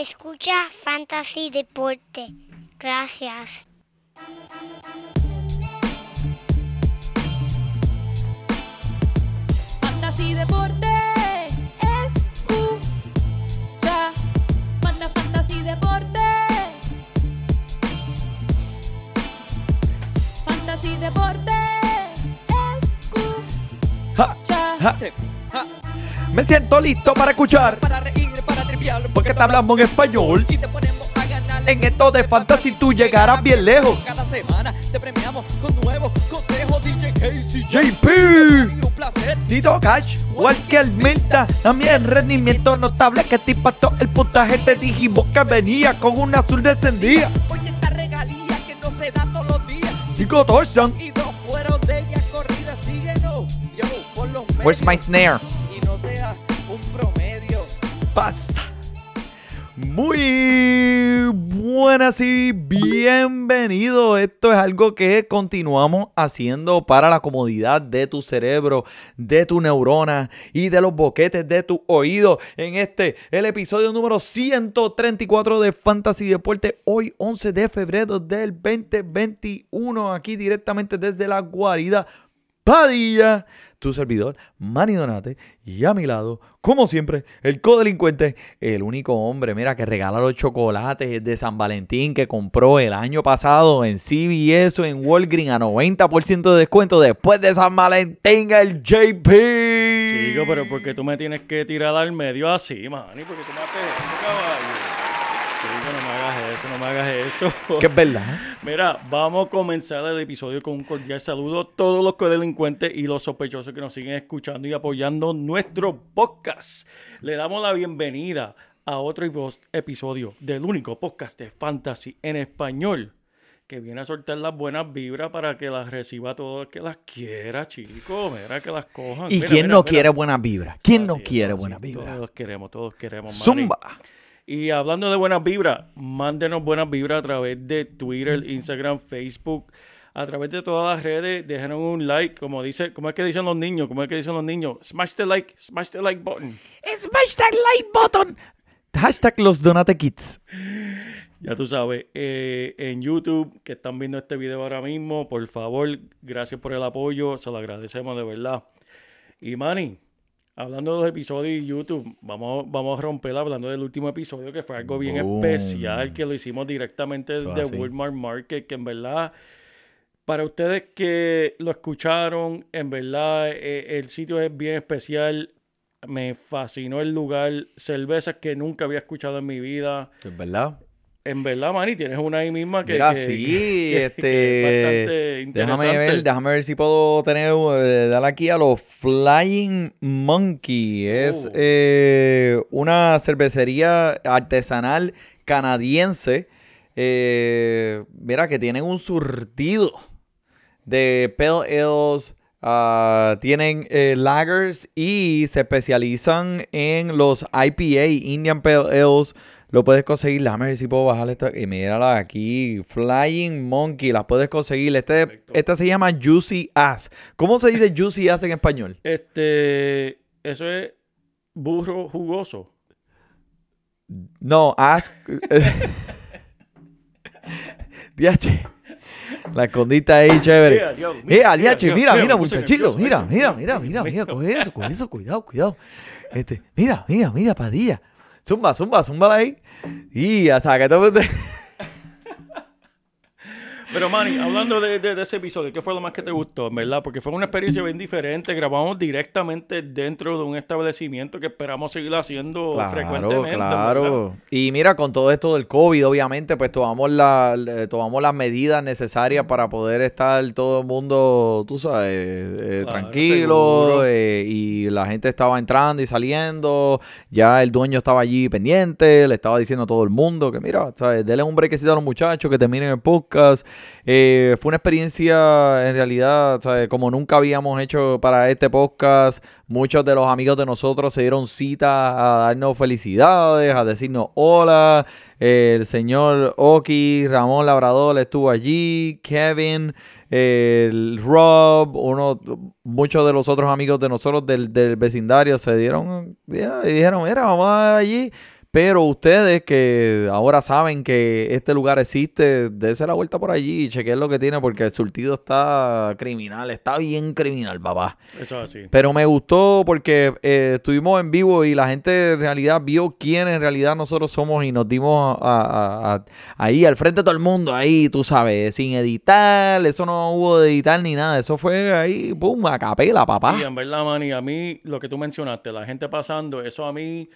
Escucha Fantasy Deporte. Gracias. Fantasy Deporte. Escucha. Manda Fantasy Deporte. Fantasy Deporte. Escucha. ja, ja. Me siento listo para escuchar. para Porque te hablamos en español. y te ponemos a ganar. En esto de fantasy tú llegarás bien lejos. Cada semana te premiamos con nuevos consejos. DJ Casey, JP. un placer. Tito Cash, Walker Milta, también rendimiento notable que te impactó el puntaje. Te dijimos que venía con un azul descendía. Oye, esta regalía que no se da todos los días. Chico Torsan, Y dos fueron de ellas corridas. Síguenos, yo, por los medios. where's my snare? Y no sea un promedio. Pasa. Muy buenas y bienvenido. Esto es algo que continuamos haciendo para la comodidad de tu cerebro, de tu neurona y de los boquetes de tu oído. En este, el episodio número 134 de Fantasy Deporte, hoy 11 de febrero del 2021, aquí directamente desde la guarida Padilla, tu servidor, Manny Donate, y a mi lado, como siempre, el codelincuente, el único hombre, mira, que regala los chocolates de San Valentín que compró el año pasado en CVS o en Walgreens a 90% de descuento después de San Valentín, el JP. Chico, pero ¿por qué tú me tienes que tirar al medio así, Manny? ¿Por qué tú me haces? Hagas eso, no me hagas eso. Que es verdad. Mira, vamos a comenzar el episodio con un cordial saludo a todos los codelincuentes y los sospechosos que nos siguen escuchando y apoyando nuestro podcast. Le damos la bienvenida a otro episodio del único podcast de fantasy en español que viene a soltar las buenas vibras para que las reciba todo el que las quiera, chicos. Mira, que las cojan. ¿Y Mira, quién mira, no mira. quiere buenas vibras? ¿Quién no Así quiere buenas vibras? Todos queremos, todos queremos. Zumba. Y hablando de buenas vibras, mándenos buenas vibras a través de Twitter, Instagram, Facebook, a través de todas las redes. Déjenos un like, como dice, como es que dicen los niños, como es que dicen los niños. Smash the like, smash the like button. Smash that like button. Hashtag los Donate Kids. Ya tú sabes, eh, en YouTube, que están viendo este video ahora mismo, por favor, gracias por el apoyo, se lo agradecemos de verdad. Y Manny, hablando de los episodios de YouTube, vamos, vamos a romper hablando del último episodio, que fue algo bien Boom. especial, que lo hicimos directamente Eso de así. Walmart Market, que en verdad, para ustedes que lo escucharon, en verdad, eh, el sitio es bien especial. Me fascinó el lugar, cervezas que nunca había escuchado en mi vida. Es verdad. En verdad, Manny, tienes una ahí misma que, Mira, que- sí, que- este. que es bastante interesante. déjame ver, déjame ver si puedo tener, eh, dar aquí a los Flying Monkey. Es Oh. eh, una cervecería artesanal canadiense. eh, mira, que tienen un surtido de Pale Ales. ah, tienen lagers y se especializan en los IPA, Indian Pale Ales. Lo puedes conseguir. Déjame ver si puedo bajar esta. Y mírala aquí. Flying Monkey. La puedes conseguir. Este, Perfecto. esta se llama Juicy Ass. ¿Cómo se dice Juicy Ass en español? Este, eso es burro jugoso. No, Ass. Diache. La escondita ahí, chévere. Mira, Eh, mira, aliache, mira, mira, mira, mira, me puse muchachito, nervioso, mira, mira, mira, mira, mira, coge eso, coge eso, cuidado, cuidado. Este, mira, mira, mira, padilla. Zumba, zumba, zumba ahí. Y ya saca todo. Pero, Manny, hablando de, de- de ese episodio, ¿qué fue lo más que te gustó, en verdad? Porque fue una experiencia bien diferente. Grabamos directamente dentro de un establecimiento que esperamos seguir haciendo Claro, frecuentemente. en claro. verdad. Y mira, con todo esto del COVID, obviamente, pues tomamos, la, tomamos las medidas necesarias para poder estar todo el mundo, tú sabes, eh, Claro, tranquilo. eh, y la gente estaba entrando y saliendo. Ya el dueño estaba allí pendiente, le estaba diciendo a todo el mundo que, mira, ¿sabes? Denle un brequecito a los muchachos que terminen el podcast. Eh, fue una experiencia, en realidad, como nunca habíamos hecho para este podcast. Muchos de los amigos de nosotros se dieron cita a darnos felicidades, a decirnos hola. El señor Oki, Ramón Labrador estuvo allí, Kevin, el Rob, uno, muchos de los otros amigos de nosotros del, del vecindario se dieron, dieron- y dijeron, mira, vamos a dar allí. Pero ustedes que ahora saben que este lugar existe, dése la vuelta por allí y chequen lo que tiene porque el surtido está criminal, está bien criminal, papá. Eso es así. Pero me gustó porque eh, estuvimos en vivo y la gente en realidad vio quién en realidad nosotros somos y nos dimos a- a- a- ahí al frente de todo el mundo, ahí, tú sabes, sin editar, eso no hubo de editar ni nada, eso fue ahí, pum, a capela, papá. Y en verdad, a mí lo que tú mencionaste, la gente pasando, eso a mí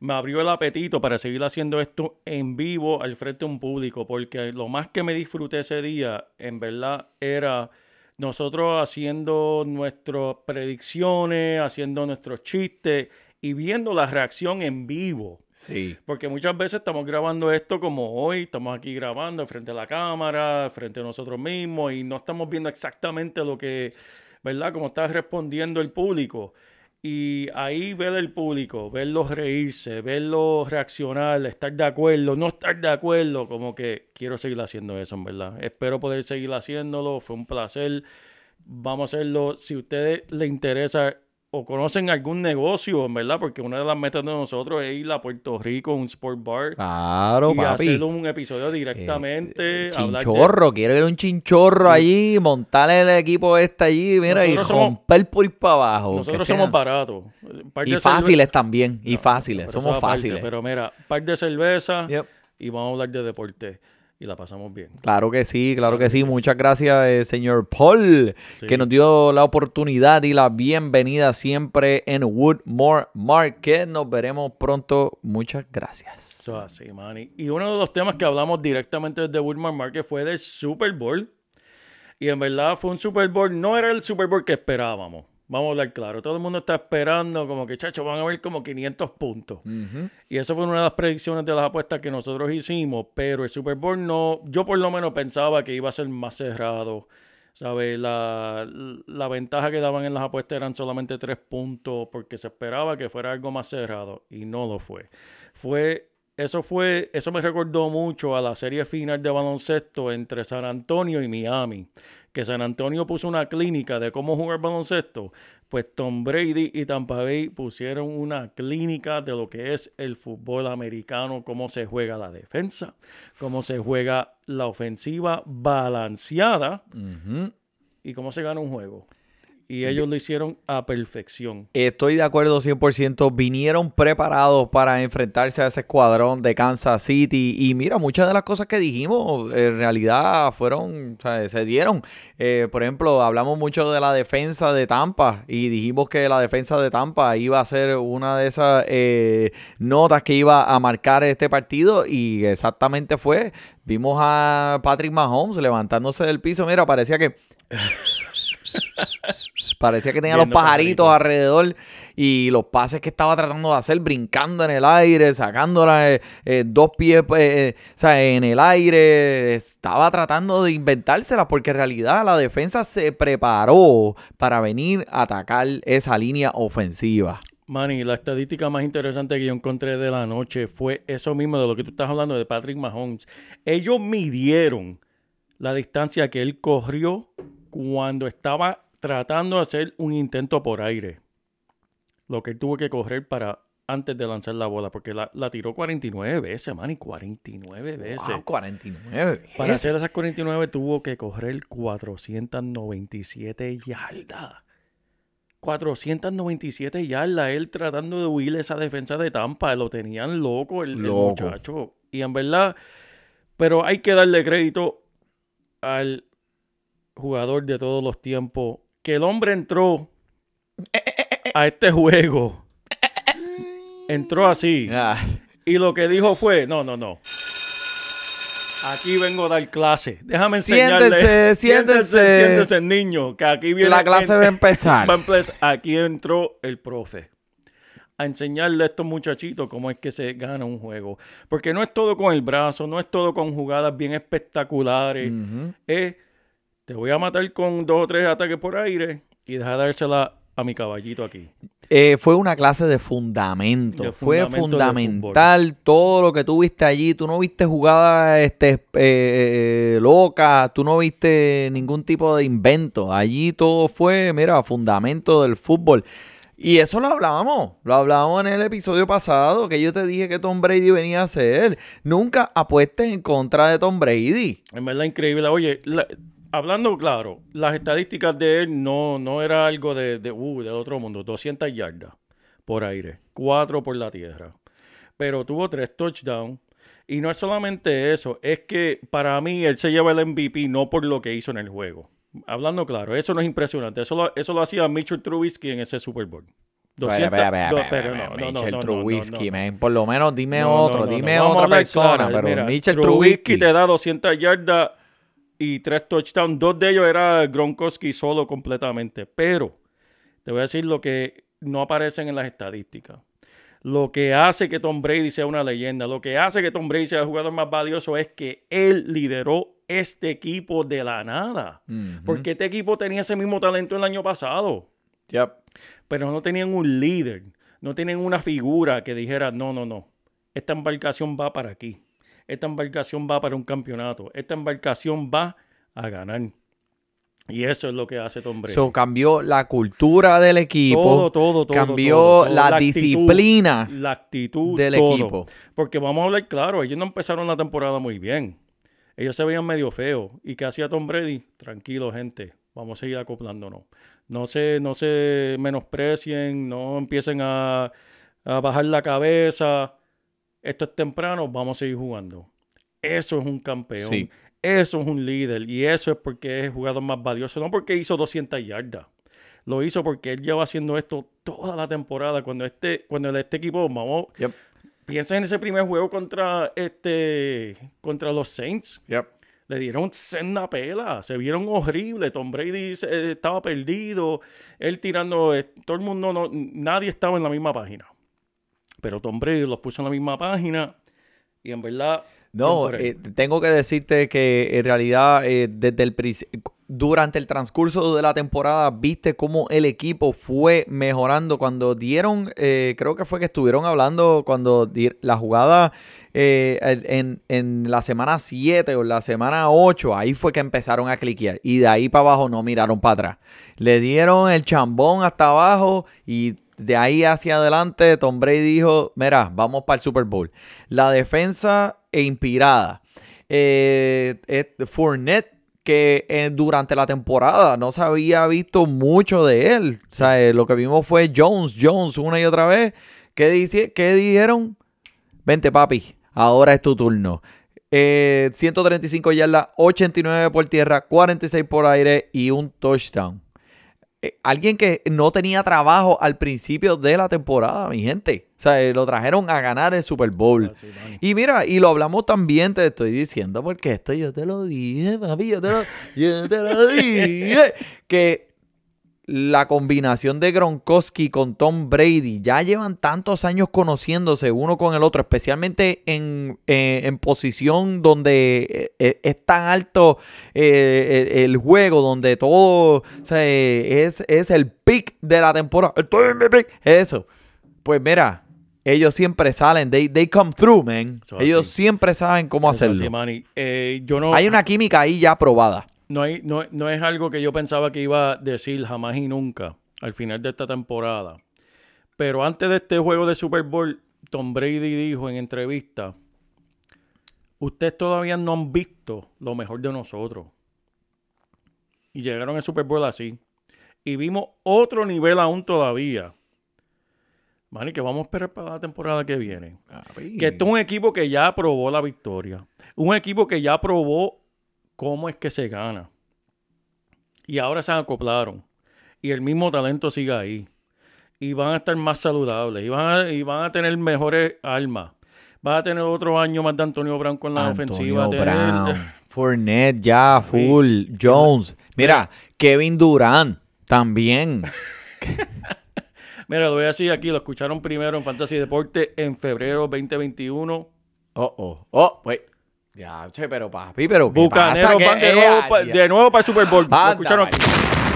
me abrió el apetito para seguir haciendo esto en vivo al frente de un público, porque lo más que me disfruté ese día, en verdad, era nosotros haciendo nuestras predicciones, haciendo nuestros chistes y viendo la reacción en vivo. Sí. Porque muchas veces estamos grabando esto como hoy, estamos aquí grabando frente a la cámara, frente a nosotros mismos y no estamos viendo exactamente lo que, ¿verdad? Como está respondiendo el público. Y ahí ver el público, verlos reírse, verlos reaccionar, estar de acuerdo, no estar de acuerdo, como que quiero seguir haciendo eso, en verdad. Espero poder seguir haciéndolo, fue un placer. Vamos a hacerlo. Si a ustedes les interesa o conocen algún negocio, en verdad, porque una de las metas de nosotros es ir a Puerto Rico, un sport bar, Claro, y papi. hacer un episodio directamente. hablar de- Chinchorro, quiero ir a un chinchorro allí, montarle el equipo este allí, mira, y somos- romper por ir para abajo. Nosotros somos baratos. Y de fáciles cerve- también, y No, fáciles, somos aparte, fáciles. Pero mira, par de cerveza Yep. y vamos a hablar de deporte. Y la pasamos bien. Claro que sí, claro que sí. Muchas gracias, eh, señor Paul, Sí. que nos dio la oportunidad y la bienvenida siempre en Woodmore Market. Nos veremos pronto. Muchas gracias. Eso es así, Manny. Y uno de los temas que hablamos directamente desde Woodman Market fue del Super Bowl. Y en verdad fue un Super Bowl, no era el Super Bowl que esperábamos. Vamos a hablar claro. Todo el mundo está esperando como que, chacho, van a ver como 500 puntos. Y eso fue una de las predicciones de las apuestas que nosotros hicimos. Pero el Super Bowl no, yo por lo menos pensaba que iba a ser más cerrado. ¿Sabes? La, la ventaja que daban en las apuestas eran solamente tres puntos porque se esperaba que fuera algo más cerrado y no lo fue. Fue, eso fue, eso me recordó mucho a la serie final de baloncesto entre San Antonio y Miami. Que San Antonio puso una clínica de cómo jugar baloncesto. Pues Tom Brady y Tampa Bay pusieron una clínica de lo que es el fútbol americano, cómo se juega la defensa, cómo se juega la ofensiva balanceada y cómo se gana un juego. Y ellos lo hicieron a perfección. Estoy de acuerdo 100%. Vinieron preparados para enfrentarse a ese escuadrón de Kansas City. Y mira, muchas de las cosas que dijimos en realidad fueron, o sea, se dieron. Eh, por ejemplo, hablamos mucho de la defensa de Tampa y dijimos que la defensa de Tampa iba a ser una de esas eh, notas que iba a marcar este partido. Y exactamente fue. Vimos a Patrick Mahomes levantándose del piso. Mira, parecía que... Parecía que tenía los pajaritos. alrededor y los pases que estaba tratando de hacer, brincando en el aire, sacándola eh, eh, dos pies eh, o sea, en el aire. Estaba tratando de inventárselas porque en realidad la defensa se preparó para venir a atacar esa línea ofensiva. Manny, la estadística más interesante que yo encontré de la noche fue eso mismo de lo que tú estás hablando de Patrick Mahomes. Ellos midieron la distancia que él corrió cuando estaba tratando de hacer un intento por aire. Lo que él tuvo que correr para antes de lanzar la bola, porque la, la tiró 49 veces, Manny, 49 veces. Wow, 49. Para veces. hacer esas 49 tuvo que correr 497 yardas. 497 yardas. Él tratando de huir esa defensa de Tampa. Lo tenían loco el, el Loco. muchacho. Y en verdad, pero hay que darle crédito al jugador de todos los tiempos. Que el hombre entró a este juego. Entró así. Ah, Y lo que dijo fue, no, no, no. Aquí vengo a dar clase. Déjame enseñarle. siéntese. Siéntese, niño, que aquí viene... la clase va a empezar. Va a empezar. Aquí entró el profe. A enseñarle a estos muchachitos cómo es que se gana un juego. Porque no es todo con el brazo, no es todo con jugadas bien espectaculares. Es, te voy a matar con dos o tres ataques por aire y deja dársela a mi caballito aquí. Eh, fue una clase de fundamento. De fue fundamento fundamental todo lo que tú viste allí. Tú no viste jugadas este, eh, eh, locas, tú no viste ningún tipo de invento. Allí todo fue, mira, fundamento del fútbol. Y eso lo hablábamos, lo hablábamos en el episodio pasado, que yo te dije que Tom Brady venía a hacer. Nunca apuestes en contra de Tom Brady. En verdad increíble. Oye, la- hablando claro, las estadísticas de él no, no era algo de, de, uh, del otro mundo. 200 yardas por aire, 4 por la tierra. Pero tuvo 3 touchdowns. Y no es solamente eso, es que para mí él se lleva el MVP no por lo que hizo en el juego. Hablando claro, eso no es impresionante. Eso lo, eso lo hacía Mitchell Trubisky en ese Super Bowl. 200 Espera, espera, do- espera, pero no, no, Trubisky, man. Por lo menos dime otro, dime otra persona, claro. pero Mira, Mitchell Trubisky Trubisky. te da 200 yardas y 3 touchdowns. Dos de ellos era Gronkowski solo completamente. Pero te voy a decir lo que no aparecen en las estadísticas. Lo que hace que Tom Brady sea una leyenda, lo que hace que Tom Brady sea el jugador más valioso es que él lideró este equipo de la nada. Porque este equipo tenía ese mismo talento el año pasado Yep. pero no tenían un líder, no tenían una figura que dijera, no, no, no, esta embarcación va para aquí, esta embarcación va para un campeonato, esta embarcación va a ganar. Y eso es lo que hace Tom Brady. So, cambió la cultura del equipo. todo, todo, todo. cambió todo, todo. la, disciplina la actitud del todo. equipo. Porque vamos a hablar claro, ellos no empezaron la temporada muy bien. Ellos se veían medio feos. ¿Y qué hacía Tom Brady? Tranquilo, gente. Vamos a seguir acoplándonos. No se, no se menosprecien, no empiecen a, a bajar la cabeza. Esto es temprano, vamos a seguir jugando. Eso es un campeón. Sí. Eso es un líder. Y eso es porque es el jugador más valioso. No porque hizo 200 yardas. Lo hizo porque él lleva haciendo esto toda la temporada. Cuando este, cuando este equipo, vamos, Yep. Piensa en ese primer juego contra este contra los Saints. Yep. Le dieron senda pela, se vieron horribles. Tom Brady estaba perdido, él tirando, eh, todo el mundo, no, nadie estaba en la misma página. Pero Tom Brady los puso en la misma página y en verdad. No, eh, tengo que decirte que en realidad eh, desde el princi- durante el transcurso de la temporada viste cómo el equipo fue mejorando cuando dieron, eh, creo que fue que estuvieron hablando cuando la jugada eh, en, en la semana 7 o la semana 8, ahí fue que empezaron a cliquear y de ahí para abajo no miraron para atrás. Le dieron el chambón hasta abajo y de ahí hacia adelante Tom Brady dijo, mira, vamos para el Super Bowl. La defensa e inspirada. Eh, eh, Fournette, que eh, durante la temporada no se había visto mucho de él. O sea, eh, lo que vimos fue Jones, Jones una y otra vez. ¿Qué, dice, qué dijeron? Vente, papi, ahora es tu turno. Eh, 135 yardas, 89 por tierra, 46 por aire y un touchdown. Eh, alguien que no tenía trabajo al principio de la temporada, mi gente. O sea, eh, lo trajeron a ganar el Super Bowl. Manny. Y mira, y lo hablamos también, te estoy diciendo, porque esto yo te lo dije, papi, yo te lo, yo te lo dije. Que la combinación de Gronkowski con Tom Brady ya llevan tantos años conociéndose uno con el otro, especialmente en, eh, en posición donde eh, eh, es tan alto eh, el, el juego, donde todo o sea, es, es el pick de la temporada. Estoy en mi pick. Eso. Pues mira, ellos siempre salen, they, they come through, man. Eso ellos así. siempre saben cómo Eso hacerlo. Manny. Eh, yo no, Hay una química ahí ya probada. No, hay, no, no es algo que yo pensaba que iba a decir jamás y nunca al final de esta temporada. Pero antes de este juego de Super Bowl, Tom Brady dijo en entrevista, ustedes todavía no han visto lo mejor de nosotros. Y llegaron al Super Bowl así. Y vimos otro nivel aún todavía. Manny, que vamos a esperar para la temporada que viene. Que esto es un equipo que ya probó la victoria. Un equipo que ya probó cómo es que se gana. Y ahora se acoplaron. Y el mismo talento sigue ahí. Y van a estar más saludables. Y van a, y van a tener mejores armas. Van a tener otro año más de Antonio Brown con la Antonio ofensiva. Tener- Brown, Fournette ya, full, Jones. Mira, Kevin Durant también. Mira, lo voy a decir aquí. Lo escucharon primero en Fantasy Deporte en febrero 2021. Oh, oh, oh, wait. Ya, che, pero papi, pero ¿qué Bucaneros pasa? ¿Qué- van de nuevo, pa- ya. de nuevo para el Super Bowl. Lo Anda, escucharon aquí.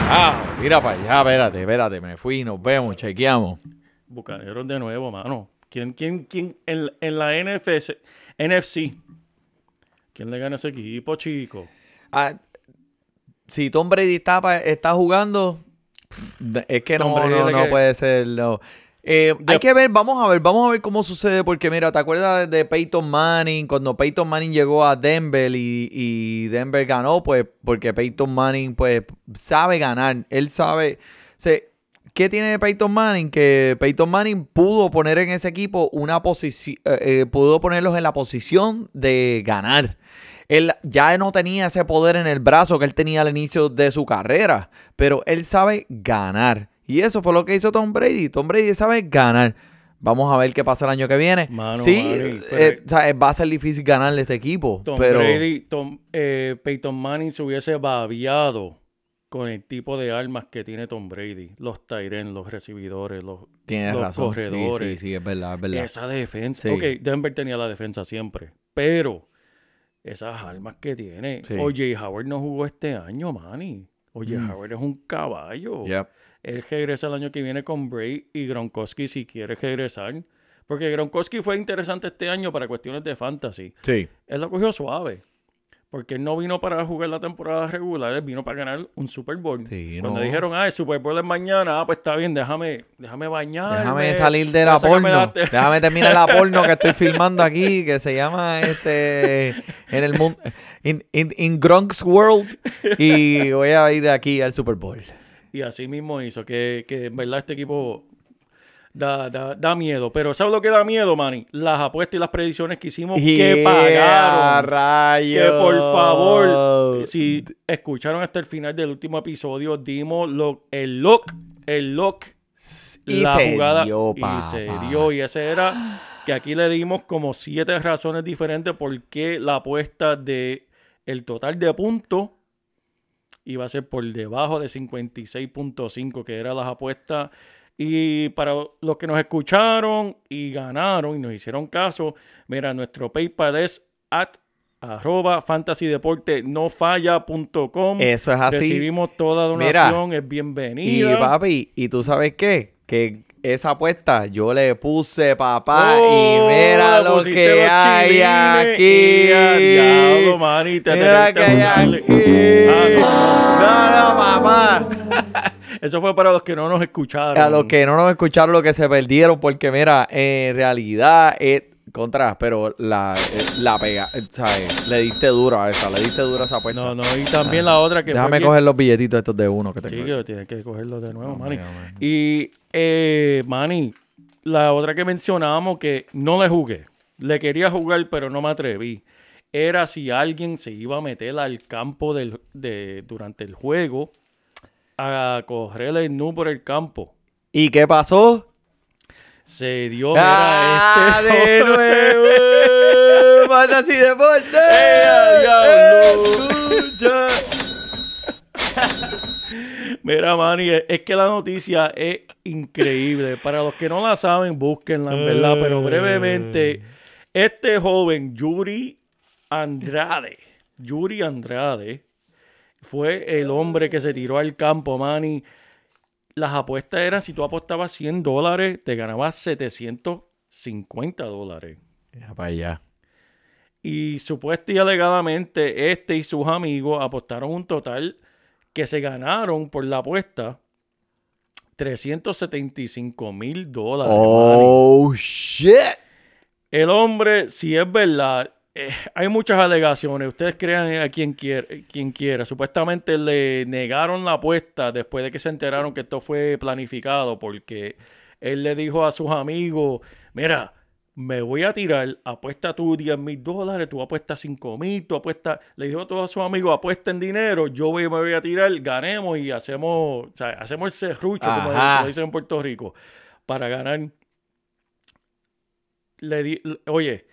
Ah, mira para allá, espérate, espérate, me fui, nos vemos, chequeamos. Bucaneros de nuevo, mano. ¿Quién, quién, quién en, en la NFC, NFC? ¿Quién le gana a ese equipo, chico? Ah, si Tom Brady está, pa- está jugando, es que Tom no, Brady no, no que- puede ser. no. Eh, hay que ver, vamos a ver, vamos a ver cómo sucede, porque mira, ¿te acuerdas de Peyton Manning? Cuando Peyton Manning llegó a Denver y, y Denver ganó, pues porque Peyton Manning pues sabe ganar, él sabe, se, ¿qué tiene Peyton Manning? Que Peyton Manning pudo poner en ese equipo una posición, pudo ponerlos en la posición de ganar. Él ya no tenía ese poder en el brazo que él tenía al inicio de su carrera, pero él sabe ganar. Y eso fue lo que hizo Tom Brady. Tom Brady sabe ganar. Vamos a ver qué pasa el año que viene. Mano, sí, eh, o sea, va a ser difícil ganarle este equipo. Tom pero Brady, Tom, eh, Peyton Manning se hubiese babiado con el tipo de armas que tiene Tom Brady. Los Tyren, los recibidores, los, tienes los razón. Sí, sí, corredores. sí, es verdad, es verdad. Esa defensa. Sí. Ok, Denver tenía la defensa siempre. Pero esas armas que tiene. Sí. Oye, Howard no jugó este año, Manny. Oye, Mm. Howard es un caballo. Yep. Él regresa el año que viene con Bray y Gronkowski si quiere regresar. Porque Gronkowski fue interesante este año para cuestiones de fantasy. Sí. Él lo cogió suave. Porque él no vino para jugar la temporada regular, él vino para ganar un Super Bowl. Sí, Cuando no. dijeron, ah, el Super Bowl es mañana, ah, pues está bien, déjame, déjame bañarme. Déjame salir de la porno. la- Déjame terminar la porno que estoy filmando aquí, que se llama este en el mundo in, in, in Gronk's World. Y voy a ir aquí al Super Bowl. Y así mismo hizo, que, que en verdad este equipo da, da, da miedo. Pero ¿sabes lo que da miedo, Manny? Las apuestas y las predicciones que hicimos que pagaron. rayos. Que por favor, si escucharon hasta el final del último episodio, dimos lo, el lock, el lock, Y la se jugada dio, y se dio. Y ese era que aquí le dimos como siete razones diferentes por qué la apuesta de el total de puntos iba a ser por debajo de 56.5, que eran las apuestas. Y para los que nos escucharon y ganaron y nos hicieron caso, mira, nuestro PayPal es at arroba fantasydeportenofalla.com. Eso es así. Recibimos toda Mira, donación, es Y bienvenida. papi, ¿y tú sabes qué? Que esa apuesta yo le puse, papá, Oh, y mira le lo que los hay aquí. Diablo, mani, te mira atreviste que hay aquí. Ah, no, no, papá. Eso fue para los que no nos escucharon. A los que no nos escucharon, lo que se perdieron, porque mira, en realidad es contra, pero la, eh, la pega, eh, ¿sabes? Le diste duro a esa, le diste duro a esa apuesta. No, no, y también la otra que Déjame coger los billetitos estos de uno que tengo. Sí, que tienes que cogerlo de nuevo, Manny. Y, eh, Manny, la otra que mencionábamos que no le jugué. Le quería jugar, pero no me atreví. Era si alguien se iba a meter al campo del, de, durante el juego a correr el nu por el campo. ¿Y qué pasó? Se dio ¡Ah, este. de nuevo! ¡Fantasy Deporte! ¡Eh! ¡Escucha! Mira, Manny, es es que la noticia es increíble. Para los que no la saben, búsquenla, en verdad. Pero brevemente, este joven, Yuri Andrade, Yuri Andrade, fue el hombre que se tiró al campo, Manny. Las apuestas eran, si tú apostabas 100 dólares, te ganabas 750 dólares. Ya para allá. Y supuesta y alegadamente, este y sus amigos apostaron un total que se ganaron por la apuesta 375 mil dólares. Oh, shit. El hombre, si es verdad, eh, hay muchas alegaciones. Ustedes crean a quien quiera, quien quiera. Supuestamente le negaron la apuesta después de que se enteraron que esto fue planificado porque él le dijo a sus amigos, mira, me voy a tirar, apuesta tú 10 mil dólares, tú apuestas 5 mil, tú apuestas, le dijo a todos sus amigos, apuesten dinero, yo voy- me voy a tirar, ganemos y hacemos, o sea, hacemos el serrucho, como dicen en Puerto Rico, para ganar le di- oye,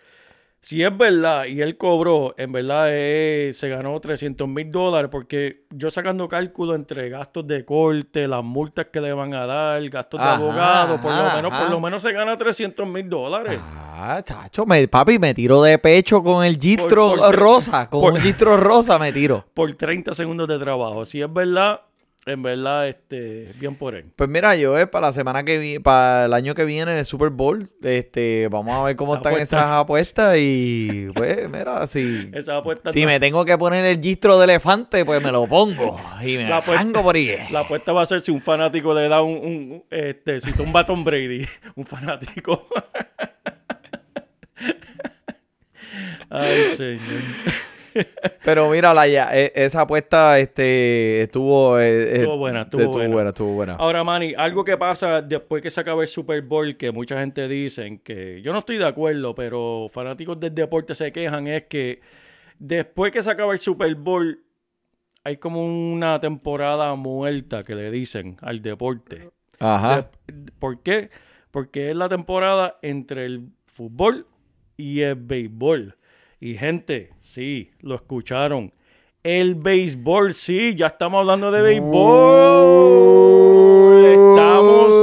si es verdad y él cobró, en verdad eh, se ganó 300 mil dólares porque yo sacando cálculo entre gastos de corte, las multas que le van a dar, gastos de abogado, por lo ajá, menos, por lo menos se gana 300 mil dólares. Ah, chacho, me, papi, me tiro de pecho con el gistro Por- por- rosa. Con por- un gistro rosa me tiro. por 30 segundos de trabajo. Si es verdad, en verdad, este, bien por él. Pues mira, yo es para la semana que viene, para el año que viene en el Super Bowl, este, vamos a ver cómo Esa están apuesta. esas apuestas y pues mira, si, Esa si me tengo que poner el gistro de elefante, pues me lo pongo y me La apuesta- por ahí. La apuesta va a ser si un fanático le da un, un- este, si tumba a Tom Brady, un fanático. Ay, señor. Pero mira, la, ya- e- esa apuesta este, estuvo, eh, eh, Estuvo buena, estuvo buena. estuvo buena. Ahora, Manny, algo que pasa después que se acaba el Super Bowl, que mucha gente dice, que yo no estoy de acuerdo, pero fanáticos del deporte se quejan, es que después que se acaba el Super Bowl, hay como una temporada muerta que le dicen al deporte. Ajá. ¿Por qué? Porque es la temporada entre el fútbol y el béisbol. Y gente, sí, lo escucharon. El béisbol, sí, ya estamos hablando de béisbol. Estamos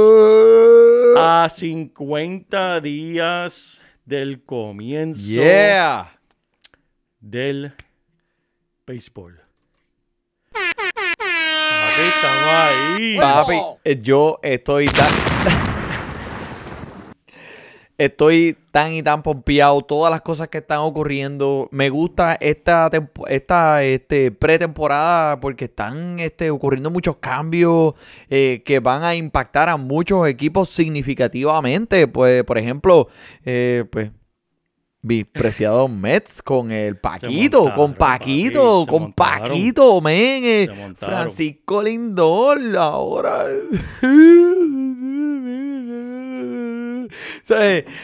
a 50 días del comienzo Yeah. del béisbol. Papi, estamos ahí. Papi, yo estoy tan. Estoy tan y tan pompeado. Todas las cosas que están ocurriendo. Me gusta esta, esta este, pretemporada porque están este, ocurriendo muchos cambios eh, que van a impactar a muchos equipos significativamente. Pues, por ejemplo, eh, pues. Mi preciado Mets con el Paquito, con Paquito, papi, con. Paquito, men. eh. Francisco Lindor, ahora.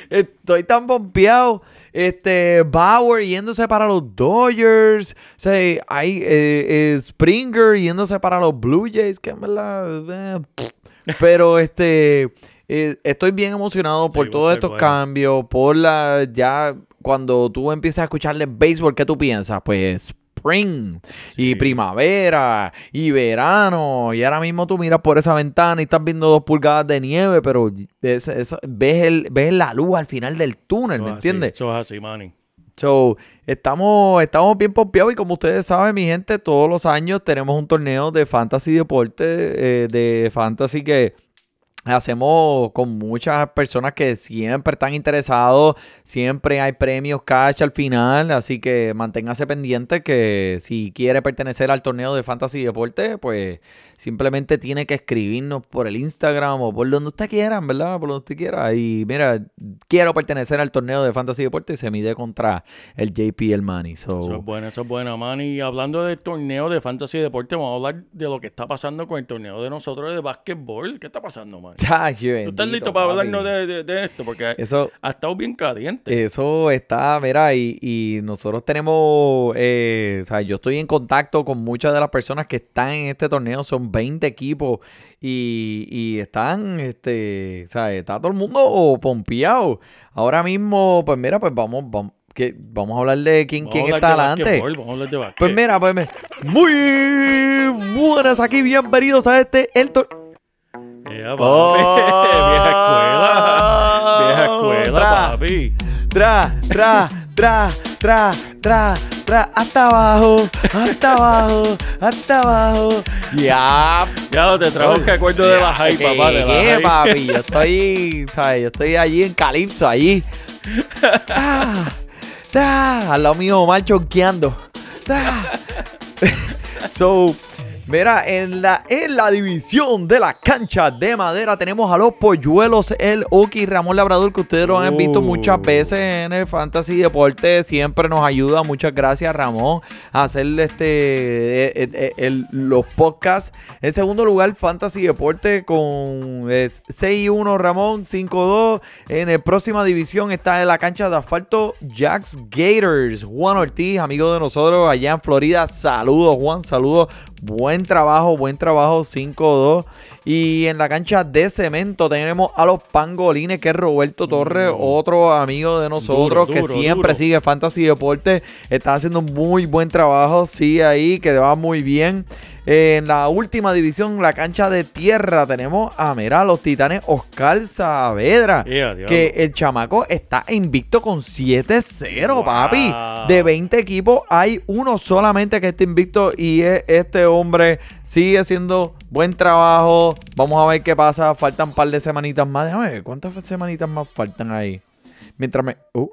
Estoy tan pompeado. Este, Bauer yéndose para los Dodgers. O sea, hay eh, eh, Springer yéndose para los Blue Jays, que en verdad. eh, pero este. estoy bien emocionado por todos estos bueno. cambios. Por la. Ya. Cuando tú empiezas a escucharle béisbol, ¿qué tú piensas? Pues spring y primavera y verano. Y ahora mismo tú miras por esa ventana y estás viendo dos pulgadas de nieve, pero es- es- ves, el, ves la luz al final del túnel, ¿me entiendes? Eso es así, Manny. So, estamos, estamos bien pompeados y como ustedes saben, mi gente, todos los años tenemos un torneo de fantasy deporte, eh, de fantasy que hacemos con muchas personas que siempre están interesados, siempre hay premios cash al final, así que manténgase pendiente que si quiere pertenecer al torneo de fantasy deporte, pues simplemente tiene que escribirnos por el Instagram o por donde usted quiera, ¿verdad? Por donde usted quiera. Y mira, quiero pertenecer al torneo de fantasy deporte y se mide contra el JP el. So, Eso es bueno, eso es bueno, Manny. Y hablando del torneo de fantasy y deporte, vamos a hablar de lo que está pasando con el torneo de nosotros de básquetbol. ¿Qué está pasando, Manny? Ay, ¿Tú estás listo para hablarnos de, de- de esto? Porque Eso, ha estado bien caliente. Eso está, mira, y, y nosotros tenemos, eh, o sea, yo estoy en contacto con muchas de las personas que están en este torneo, son 20 equipos y, y están, este, o sea, está todo el mundo pompeado. Ahora mismo, pues mira, pues vamos, vamos, que, vamos a hablar de quién, quién está adelante. Pues mira, pues me- muy buenas aquí, bienvenidos a este, el torneo. Ea, papi. Vieja escuela. Vieja escuela, Otra. papi. Tra, tra, tra, tra, tra, tra, hasta abajo, hasta abajo, hasta abajo. Ya. Ya te trajo que acuerdo de la high, ¿Qué, papá. De la qué, high. papi? Yo estoy, ¿sabes? Yo estoy allí en Calipso, allí. Tra, tra, al lado mío Omar chonqueando. Tra. So, mira, en la, en la división de la cancha de madera tenemos a los polluelos, el Oki Ramón Labrador, que ustedes lo han visto Uh. muchas veces en el Fantasy Deporte. Siempre nos ayuda. Muchas gracias, Ramón, a hacer este, eh, eh, eh, el- los podcasts. En segundo lugar, Fantasy Deporte con eh, 6-1, Ramón, 5-2. En la próxima división está en la cancha de asfalto Jacks Gators. Juan Ortiz, amigo de nosotros allá en Florida. Saludos, Juan, saludos. Buen trabajo, buen trabajo, 5-2. Y en la cancha de cemento tenemos a los pangolines, que es Roberto Torres, otro amigo de nosotros Duro, que duro, siempre duro. sigue Fantasy Deporte. Está haciendo un muy buen trabajo, sí, ahí, que va muy bien. En la última división, la cancha de tierra, tenemos a, mira, los titanes Oscar Saavedra. Que el chamaco está invicto con 7-0, Wow. papi. De 20 equipos, hay uno solamente que está invicto y es este hombre. Sigue haciendo buen trabajo. Vamos a ver qué pasa. Faltan un par de semanitas más. Déjame ver cuántas semanitas más faltan ahí. Mientras me. Uh,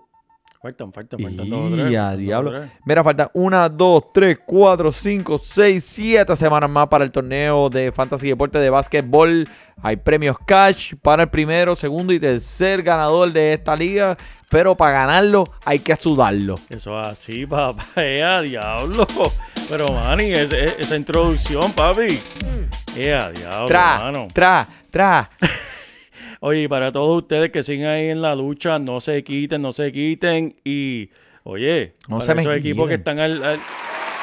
Faltan, faltan, faltan dos tres, y a diablo. dos o tres. Mira, faltan una, dos, tres, cuatro, cinco, seis, siete semanas más para el torneo de Fantasy Deporte de Básquetbol. Hay premios cash para el primero, segundo y tercer ganador de esta liga. Pero para ganarlo hay que sudarlo. Eso es así, papá. ¡Ea, diablo! Pero, Manny, es- es- esa introducción, papi. ¡Ea, diablo, Tra, mano! tra, tra. Oye, y para todos ustedes que siguen ahí en la lucha, no se quiten, no se quiten. Y, oye, No para se me esos equipos que están al... al-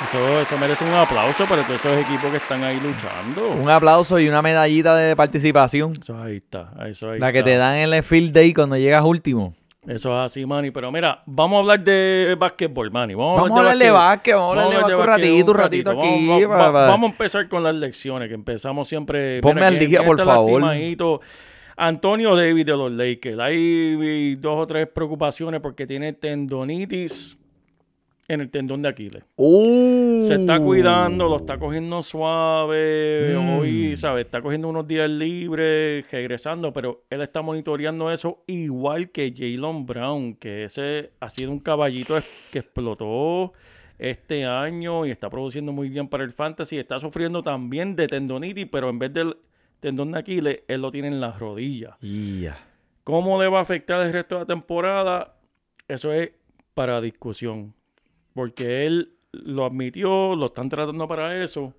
eso, eso merece un aplauso para todos esos equipos que están ahí luchando. Un aplauso y una medallita de participación. Eso ahí está, eso ahí La que está. te dan en el field day cuando llegas último. Eso es así, Manny. Pero mira, vamos a hablar de básquetbol, Manny. Vamos, Vamos a hablar de básquet, vamos a hablar de básquet un ratito, un ratito Vamos- aquí, Vamos, pa- pa- vamos a empezar con las lecciones, que empezamos siempre. Ponme al ¿quién- día, por favor. lastimadito? Antonio David de los Lakers. Hay dos o tres preocupaciones porque tiene tendonitis en el tendón de Aquiles. Uh. Se está cuidando, lo está cogiendo suave. Mm. Hoy, ¿sabes? Está cogiendo unos días libres, regresando, pero él está monitoreando eso igual que Jalen Brown, que ese ha sido un caballito que explotó este año y está produciendo muy bien para el fantasy. Está sufriendo también de tendonitis, pero en vez del tendón de Aquiles, él lo tiene en las rodillas. ¿Cómo le va a afectar el resto de la temporada? Eso es para discusión. Porque él lo admitió, lo están tratando para eso.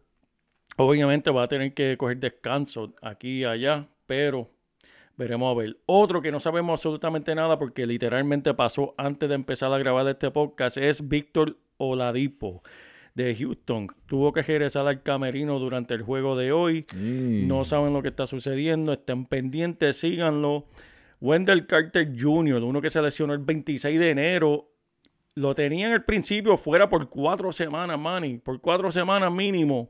Obviamente va a tener que coger descanso aquí y allá, pero veremos a ver. Otro que no sabemos absolutamente nada porque literalmente pasó antes de empezar a grabar este podcast es Víctor Oladipo de Houston. Tuvo que regresar al camerino durante el juego de hoy. No saben lo que está sucediendo. Estén pendientes, síganlo. Wendell Carter Jr., uno que se lesionó el 26 de enero, lo tenían al principio fuera por cuatro semanas, Manny. Por cuatro semanas mínimo.